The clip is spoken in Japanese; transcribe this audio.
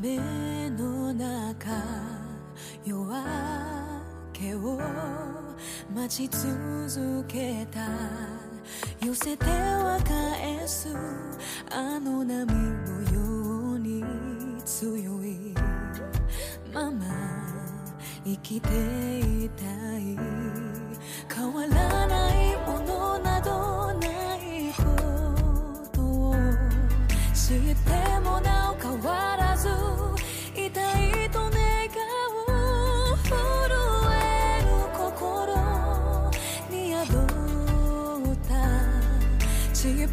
雨の中夜明けを待ち続けた。寄せては返すあの波のように強い。まま生きていたい。変わらないものなどないことを知ってもなお to you